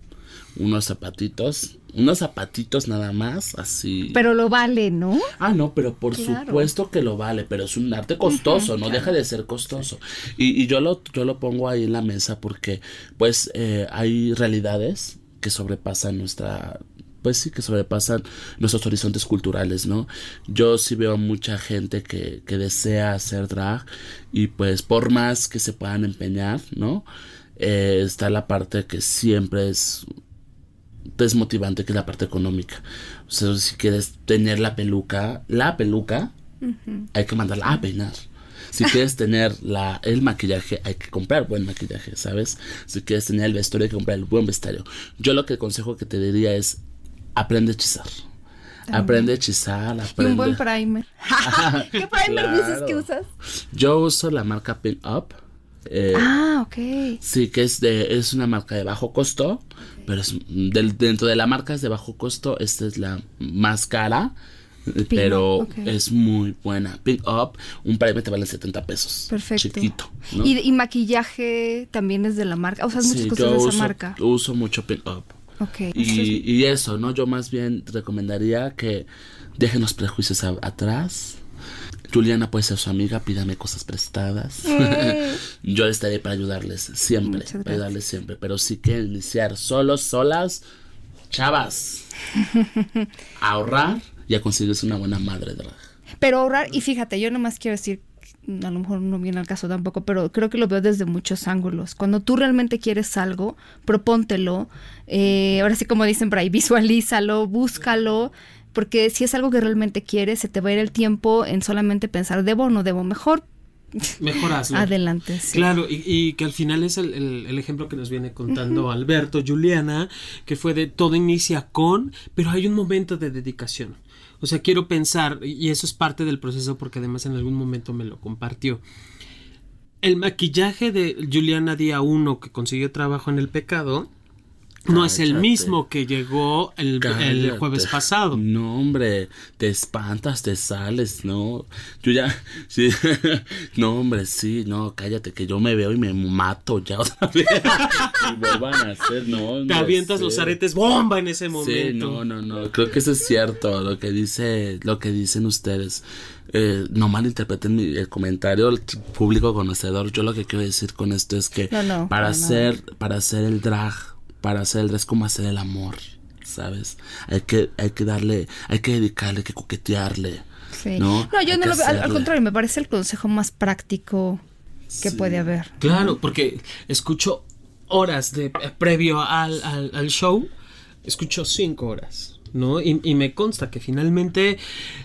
Unos zapatitos, unos zapatitos nada más, así. Pero lo vale, ¿no? Ah, no, pero por Claro. supuesto que lo vale, pero es un arte costoso, no deja de ser costoso. Y, y yo, lo, yo lo pongo ahí en la mesa porque, pues, eh, hay realidades que sobrepasan nuestra, pues sí, que sobrepasan nuestros horizontes culturales, ¿no? Yo sí veo mucha gente que, que desea hacer drag y pues por más que se puedan empeñar, ¿no? Eh, está la parte que siempre es desmotivante que es la parte económica. O sea, si quieres tener la peluca, la peluca, hay que mandarla a peinar. Si quieres tener la, el maquillaje, hay que comprar buen maquillaje, ¿sabes? Si quieres tener el vestuario, hay que comprar el buen vestuario. Yo lo que el consejo que te diría es, aprende a hechizar. Aprende a hechizar, Y aprende. un buen primer. ¿Qué primer dices que usas? Yo uso la marca Pin Up. Eh, Ah, ok. Sí, que es de es una marca de bajo costo, pero es del, dentro de la marca es de bajo costo, esta es la más cara, eh, pero es muy buena. Pink Up, un primer te vale 70 pesos. Perfecto. Chiquito, ¿no? ¿Y, y maquillaje también es de la marca. Usas muchas Sí, cosas yo de esa uso, marca. uso mucho Pink Up. Ok. Eso es- Y, y eso, ¿no? Yo más bien recomendaría que dejen los prejuicios a- atrás. Juliana puede ser su amiga, pídame cosas prestadas. Yo estaré para ayudarles siempre, para ayudarles siempre. Pero si quieren iniciar solos, solas, chavas, ahorrar y a conseguirse una buena madre drag. Pero ahorrar, y fíjate, yo nomás quiero decir, a lo mejor no viene al caso tampoco, pero creo que lo veo desde muchos ángulos. Cuando tú realmente quieres algo, propóntelo. eh, ahora sí, como dicen por ahí, visualízalo, búscalo. Porque si es algo que realmente quieres, se te va a ir el tiempo en solamente pensar, debo o no debo. Mejor Mejor hazlo. adelante. sí. Claro, y, y que al final es el, el- el ejemplo que nos viene contando Alberto, Juliana, que fue de todo inicia con, pero hay un momento de dedicación. O sea, quiero pensar, y eso es parte del proceso porque además en algún momento me lo compartió. El maquillaje de Juliana Día 1 que consiguió trabajo en El Pecado no es el mismo que llegó el, el jueves pasado. No, hombre, te espantas, te sales, no. Yo ya, sí. No, hombre, sí, no, cállate, que yo me veo y me mato ya otra vez. y vuelvan a hacer, no. Te no avientas sé. los aretes bomba en ese Sí, momento. no, no, no. Creo que eso es cierto, lo que dice, lo que dicen ustedes. Eh, no malinterpreten mi- el comentario el público conocedor. Yo lo que quiero decir con esto es que No, no, para para hacer, para hacer el drag, para hacer el drag es como hacer el amor, ¿sabes? Hay que, hay que darle, hay que dedicarle, hay que coquetearle. Sí. No, yo hay no lo veo, al, contrario, me parece el consejo más práctico que puede haber. Claro, porque escucho horas de eh, previo al, al- al show, escucho cinco horas, ¿no? Y, y me consta que finalmente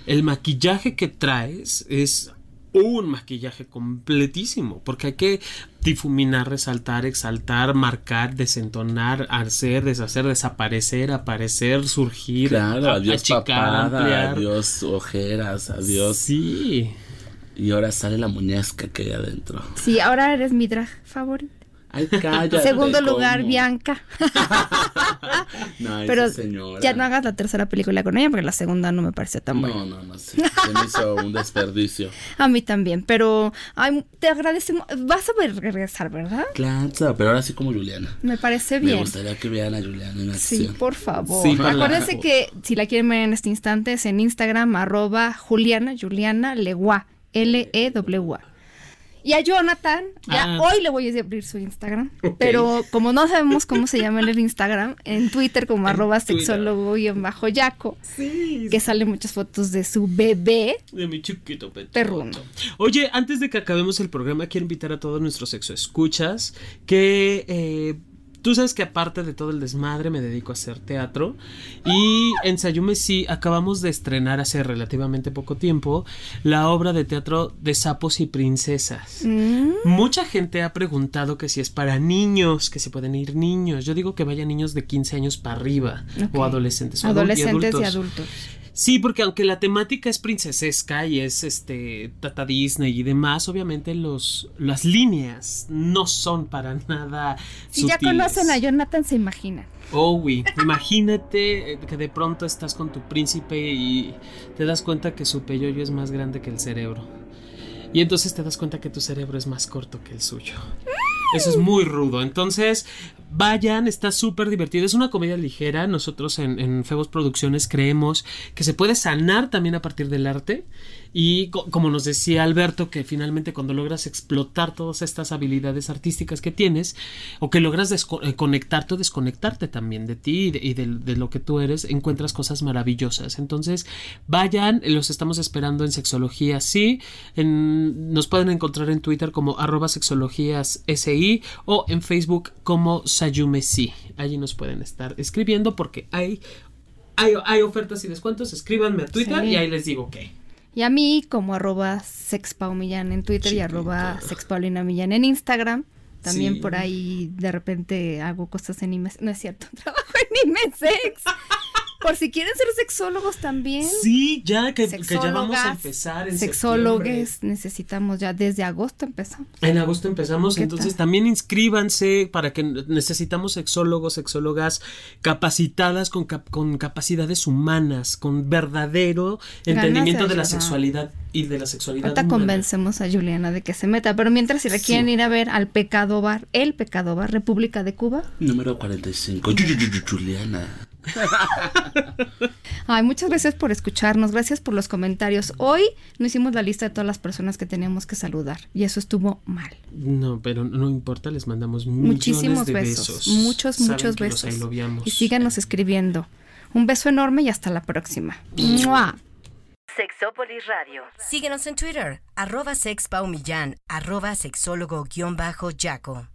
el maquillaje que traes es un maquillaje completísimo, porque hay que difuminar, resaltar, exaltar, marcar, desentonar, hacer, deshacer, desaparecer, aparecer, surgir, Claro, a- adiós achicar, papada, ampliar. adiós ojeras, adiós. Sí. Y ahora sale la muñeca que hay adentro. Sí, ahora eres mi drag favorito. Ay, cállate. Segundo lugar. Bianca. No, esa Pero señora. ya no hagas la tercera película con ella porque la segunda no me pareció tan buena. No, no, no, sí. Se me hizo un desperdicio. A mí también, pero ay, te agradecemos. Vas a regresar, ¿verdad? Claro, pero ahora sí como Juliana. Me parece Me bien. gustaría que vean a Juliana en Sí, acción. por favor. Sí, Acuérdense que si la quieren ver en este instante es en Instagram, arroba Juliana, Juliana Legua, L-E-W-A. Y a Jonathan, ya Ah. hoy le voy a abrir su Instagram, pero como no sabemos cómo se llama en el Instagram, en Twitter como arroba Twitter. sexólogo-yaco, Sí. que salen muchas fotos de su bebé. De mi chiquito. Perruno. Oye, antes de que acabemos el programa, quiero invitar a todos nuestros sexoescuchas que eh, tú sabes que aparte de todo el desmadre me dedico a hacer teatro y en Sayume sí acabamos de estrenar hace relativamente poco tiempo la obra de teatro de sapos y princesas. Mm, Mucha gente ha preguntado que si es para niños, que si pueden ir niños. Yo digo que vayan niños de 15 años para arriba o adolescentes o Adolescentes y adultos. Sí, porque aunque la temática es princesesca y es este Tata Disney y demás, obviamente los las líneas no son para nada Si ya conocen a Jonathan, se imaginan. Oh, oui. Imagínate eh, que de pronto estás con tu príncipe y te das cuenta que su peyoyo es más grande que el cerebro. Y entonces te das cuenta que tu cerebro es más corto que el suyo. Eso es muy rudo. Entonces, vayan, está súper divertido. Es una comedia ligera. Nosotros en, en Febos Producciones creemos que se puede sanar también a partir del arte. Y co- como nos decía Alberto, que finalmente cuando logras explotar todas estas habilidades artísticas que tienes, o que logras eh, conectarte o desconectarte también de ti y de, y de- de lo que tú eres, encuentras cosas maravillosas. Entonces, vayan, los estamos esperando en Sexología Sí. En- nos pueden encontrar en Twitter como arroba sexologías SI o en Facebook como Sayume Sí. Allí nos pueden estar escribiendo porque hay, hay, hay ofertas y descuentos. Escríbanme a Twitter Sí. y ahí les digo qué. Y a mí como arroba sexpaumillán en Twitter y arroba sexpaulinamillán en Instagram. También Sí. por ahí de repente hago cosas en IMES. No es cierto, trabajo en IMESEX. Por si quieren ser sexólogos también. Sí, ya que, que ya vamos a empezar en Sexólogos septiembre. necesitamos ya desde agosto empezamos. En agosto empezamos, ¿Qué entonces tal? también inscríbanse para que necesitamos sexólogos, sexólogas capacitadas con, cap- con capacidades humanas, con verdadero Ganas entendimiento de de la sexualidad y de la sexualidad. Ahorita humana. convencemos a Juliana de que se meta. Pero mientras si la Sí. quieren ir a ver al Pecado Bar, el Pecado Bar, República de Cuba. Número 45. Yu- yu- yu- yu- Juliana. Ay, muchas gracias por escucharnos, gracias por los comentarios. Hoy no hicimos la lista de todas las personas que teníamos que saludar y eso estuvo mal. No, pero no importa, les mandamos millones Muchísimos de besos, besos. muchos, Saben muchos que los besos. Y síganos escribiendo. Un beso enorme y hasta la próxima. ¡Mua! Sexópolis Radio. Síguenos en Twitter, arroba sexpaumillán, arroba sexólogo-yaco.